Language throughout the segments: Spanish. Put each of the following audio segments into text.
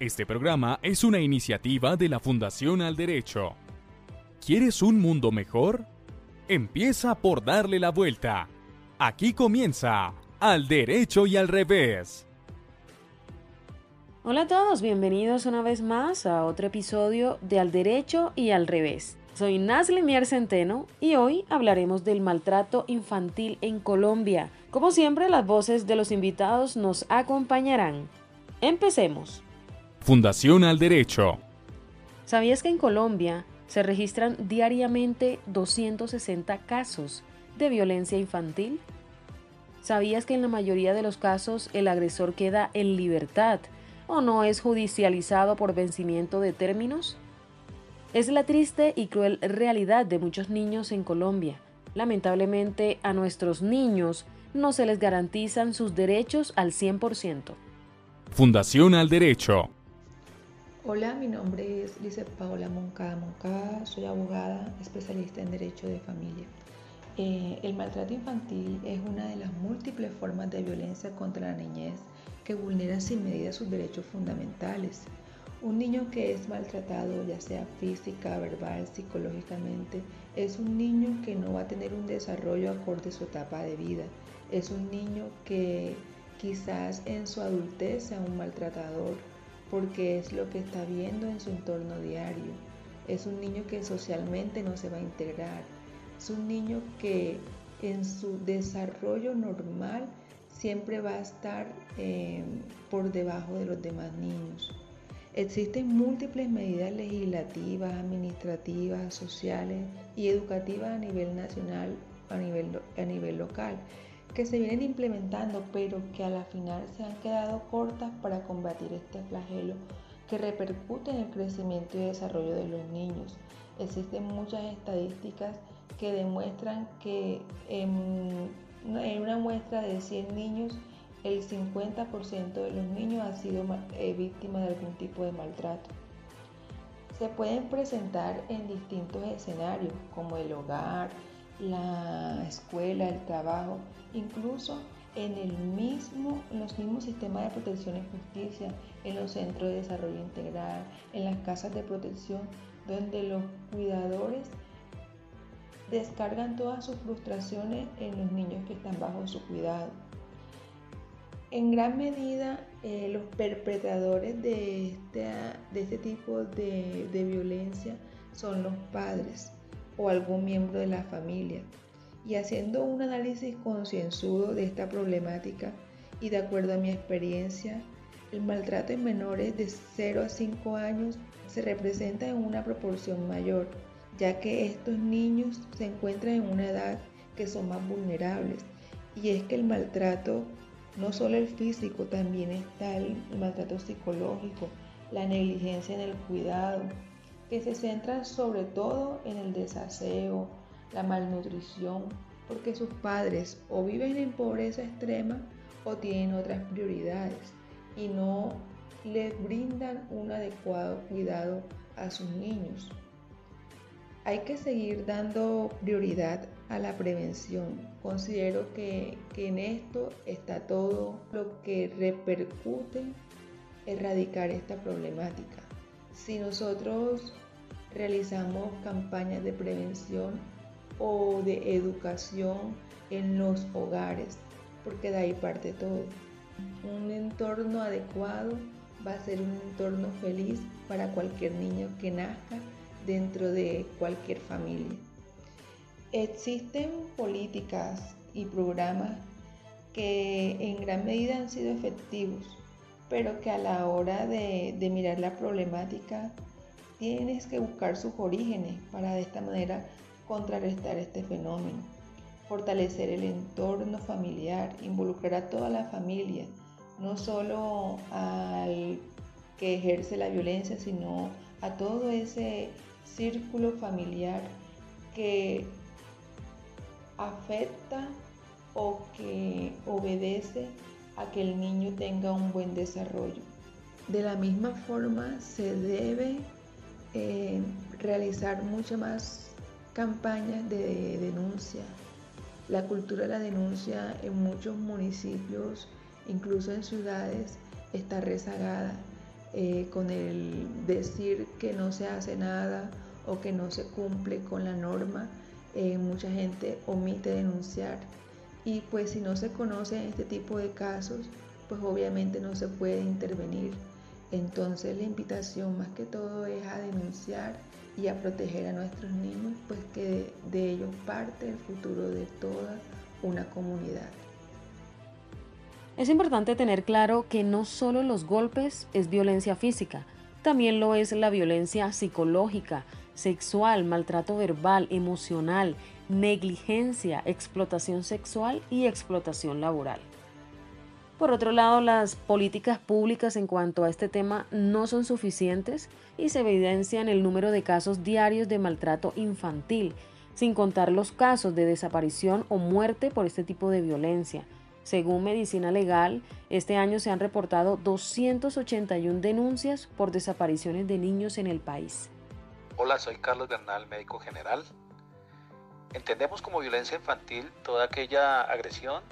Este programa es una iniciativa de la Fundación Al Derecho. ¿Quieres un mundo mejor? Empieza por darle la vuelta. Aquí comienza Al Derecho y al Revés. Hola a todos, bienvenidos una vez más a otro episodio de Al Derecho y al Revés. Soy Nazli Mier Centeno y hoy hablaremos del maltrato infantil en Colombia. Como siempre, las voces de los invitados nos acompañarán. Empecemos. Fundación al Derecho. ¿Sabías que en Colombia se registran diariamente 260 casos de violencia infantil? ¿Sabías que en la mayoría de los casos el agresor queda en libertad o no es judicializado por vencimiento de términos? Es la triste y cruel realidad de muchos niños en Colombia. Lamentablemente a nuestros niños no se les garantizan sus derechos al 100%. Fundación al Derecho. Hola, mi nombre es Lice Paola Moncada Moncada, soy abogada especialista en Derecho de Familia. Eh, el maltrato infantil es una de las múltiples formas de violencia contra la niñez que vulnera sin medida sus derechos fundamentales. Un niño que es maltratado, ya sea física, verbal, psicológicamente, es un niño que no va a tener un desarrollo acorde a su etapa de vida. Es un niño que quizás en su adultez sea un maltratador porque es lo que está viendo en su entorno diario. Es un niño que socialmente no se va a integrar. Es un niño que en su desarrollo normal siempre va a estar eh, por debajo de los demás niños. Existen múltiples medidas legislativas, administrativas, sociales y educativas a nivel nacional, a nivel, a nivel local, que se vienen implementando, pero que a la final se han quedado cortas para combatir este flagelo que repercute en el crecimiento y desarrollo de los niños. Existen muchas estadísticas que demuestran que en, una muestra de 100 niños, el 50% de los niños ha sido eh, víctima de algún tipo de maltrato. Se pueden presentar en distintos escenarios, como el hogar, la escuela, el trabajo, incluso en los mismos sistemas de protección y justicia, en los centros de desarrollo integral, en las casas de protección, donde los cuidadores descargan todas sus frustraciones en los niños que están bajo su cuidado. En gran medida, eh, los perpetradores de este, tipo de violencia son los padres o algún miembro de la familia. Y haciendo un análisis concienzudo de esta problemática y de acuerdo a mi experiencia, el maltrato en menores de 0 a 5 años se representa en una proporción mayor, ya que estos niños se encuentran en una edad que son más vulnerables. Y es que el maltrato, no solo el físico, también está el maltrato psicológico, la negligencia en el cuidado, que se centran sobre todo en el desaseo, la malnutrición, porque sus padres o viven en pobreza extrema o tienen otras prioridades y no les brindan un adecuado cuidado a sus niños. Hay que seguir dando prioridad a la prevención. Considero que, que en esto está todo lo que repercute erradicar esta problemática. Si nosotros realizamos campañas de prevención o de educación en los hogares, porque de ahí parte todo. Un entorno adecuado va a ser un entorno feliz para cualquier niño que nazca dentro de cualquier familia. Existen políticas y programas que en gran medida han sido efectivos, pero que a la hora de, de mirar la problemática Tienes que buscar sus orígenes para de esta manera contrarrestar este fenómeno. Fortalecer el entorno familiar, involucrar a toda la familia, no solo al que ejerce la violencia, sino a todo ese círculo familiar que afecta o que obedece a que el niño tenga un buen desarrollo. De la misma forma se debe eh, realizar muchas más campañas de denuncia. La cultura de la denuncia en muchos municipios, incluso en ciudades, está rezagada. eh, con el decir que no se hace nada o que no se cumple con la norma, eh, mucha gente omite denunciar. Y pues si no se conoce este tipo de casos, pues obviamente no se puede intervenir. Entonces la invitación más que todo es a denunciar y a proteger a nuestros niños, pues que de, ellos parte el futuro de toda una comunidad. Es importante tener claro que no solo los golpes es violencia física, también lo es la violencia psicológica, sexual, maltrato verbal, emocional, negligencia, explotación sexual y explotación laboral. Por otro lado, las políticas públicas en cuanto a este tema no son suficientes y se evidencia en el número de casos diarios de maltrato infantil, sin contar los casos de desaparición o muerte por este tipo de violencia. Según Medicina Legal, este año se han reportado 281 denuncias por desapariciones de niños en el país. Hola, soy Carlos Bernal, médico general. Entendemos como violencia infantil toda aquella agresión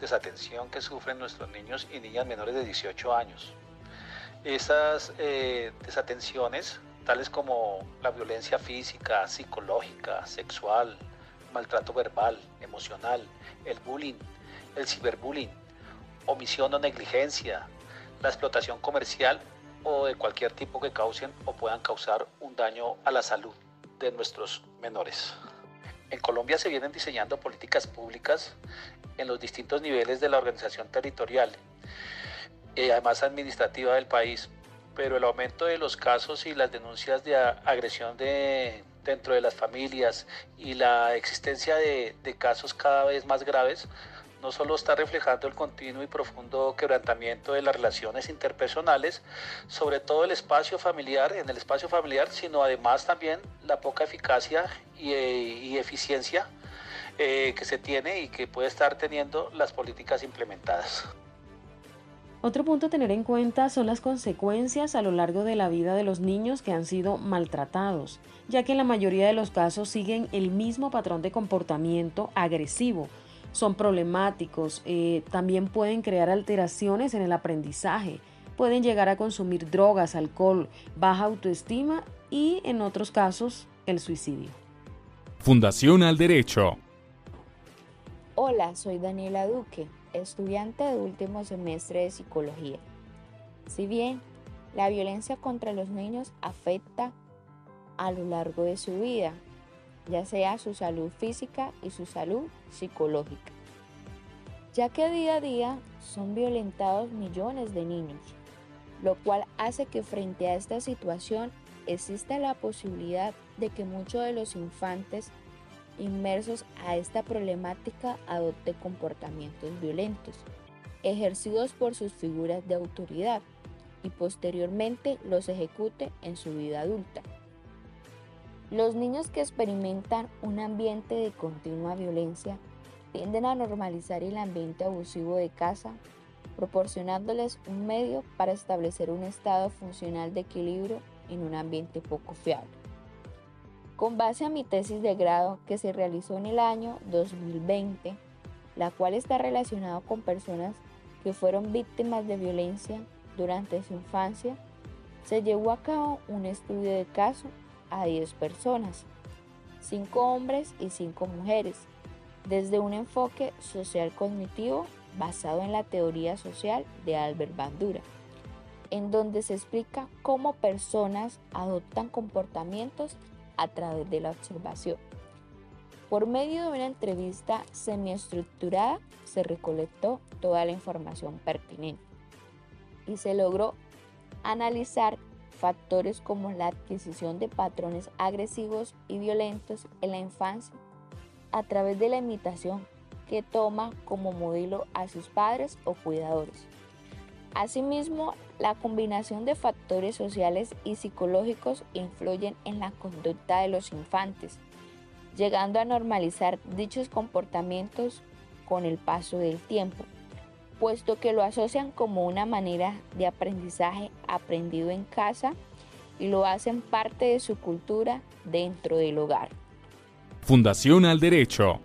desatención que sufren nuestros niños y niñas menores de 18 años. Esas eh, desatenciones, tales como la violencia física, psicológica, sexual, maltrato verbal, emocional, el bullying, el ciberbullying, omisión o negligencia, la explotación comercial o de cualquier tipo que causen o puedan causar un daño a la salud de nuestros menores. En Colombia se vienen diseñando políticas públicas en los distintos niveles de la organización territorial y eh, además administrativa del país, pero el aumento de los casos y las denuncias de agresión de, dentro de las familias y la existencia de casos cada vez más graves no solo está reflejando el continuo y profundo quebrantamiento de las relaciones interpersonales, sobre todo el espacio familiar, en el espacio familiar, sino además también la poca eficacia y, eh, eficiencia eh, que se tiene y que puede estar teniendo las políticas implementadas. Otro punto a tener en cuenta son las consecuencias a lo largo de la vida de los niños que han sido maltratados, ya que en la mayoría de los casos siguen el mismo patrón de comportamiento agresivo, son problemáticos, eh, también pueden crear alteraciones en el aprendizaje, pueden llegar a consumir drogas, alcohol, baja autoestima y en otros casos el suicidio. Fundación al Derecho. Hola, soy Daniela Duque, estudiante de último semestre de psicología. Si bien la violencia contra los niños afecta a lo largo de su vida, ya sea su salud física y su salud psicológica, ya que día a día son violentados millones de niños, lo cual hace que frente a esta situación exista la posibilidad de que muchos de los infantes inmersos a esta problemática adopten comportamientos violentos, ejercidos por sus figuras de autoridad, y posteriormente los ejecute en su vida adulta. Los niños que experimentan un ambiente de continua violencia tienden a normalizar el ambiente abusivo de casa, proporcionándoles un medio para establecer un estado funcional de equilibrio en un ambiente poco fiable. Con base a mi tesis de grado que se realizó en el año 2020, la cual está relacionada con personas que fueron víctimas de violencia durante su infancia, se llevó a cabo un estudio de caso a 10 personas, 5 hombres y 5 mujeres, desde un enfoque social cognitivo basado en la teoría social de Albert Bandura, en donde se explica cómo personas adoptan comportamientos a través de la observación. Por medio de una entrevista semiestructurada se recolectó toda la información pertinente y se logró analizar factores como la adquisición de patrones agresivos y violentos en la infancia a través de la imitación que toma como modelo a sus padres o cuidadores. Asimismo, la combinación de factores sociales y psicológicos influyen en la conducta de los infantes, llegando a normalizar dichos comportamientos con el paso del tiempo puesto que lo asocian como una manera de aprendizaje aprendido en casa y lo hacen parte de su cultura dentro del hogar. Fundación al Derecho.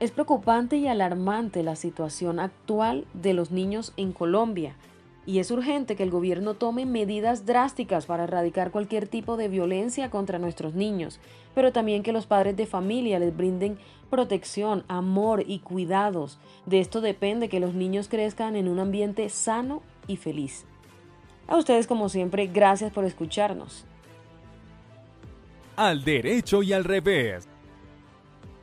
Es preocupante y alarmante la situación actual de los niños en Colombia, y es urgente que el gobierno tome medidas drásticas para erradicar cualquier tipo de violencia contra nuestros niños, pero también que los padres de familia les brinden protección, amor y cuidados. De esto depende que los niños crezcan en un ambiente sano y feliz. A ustedes como siempre, gracias por escucharnos. Al derecho y al revés.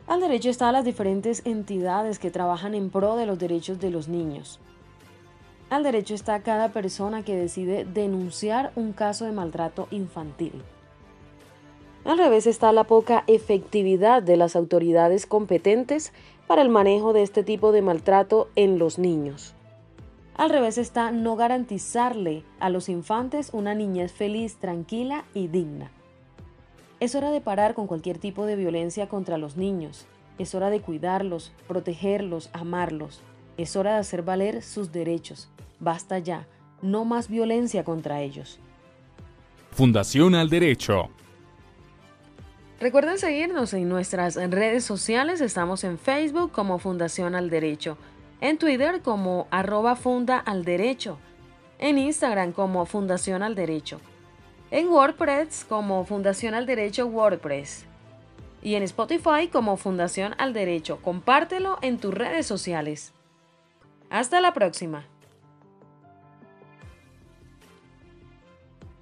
Al derecho están las diferentes entidades que trabajan en pro de los derechos de los niños. Al derecho está cada persona que decide denunciar un caso de maltrato infantil. Al revés está la poca efectividad de las autoridades competentes para el manejo de este tipo de maltrato en los niños. Al revés está no garantizarle a los infantes una niñez feliz, tranquila y digna. Es hora de parar con cualquier tipo de violencia contra los niños. Es hora de cuidarlos, protegerlos, amarlos. Es hora de hacer valer sus derechos. Basta ya, no más violencia contra ellos. Fundación al Derecho. Recuerden seguirnos en nuestras redes sociales. Estamos en Facebook como Fundación al Derecho, en Twitter como arroba funda al derecho, en Instagram como Fundación al Derecho, en WordPress como Fundación al Derecho WordPress y en Spotify como Fundación al Derecho. Compártelo en tus redes sociales. Hasta la próxima.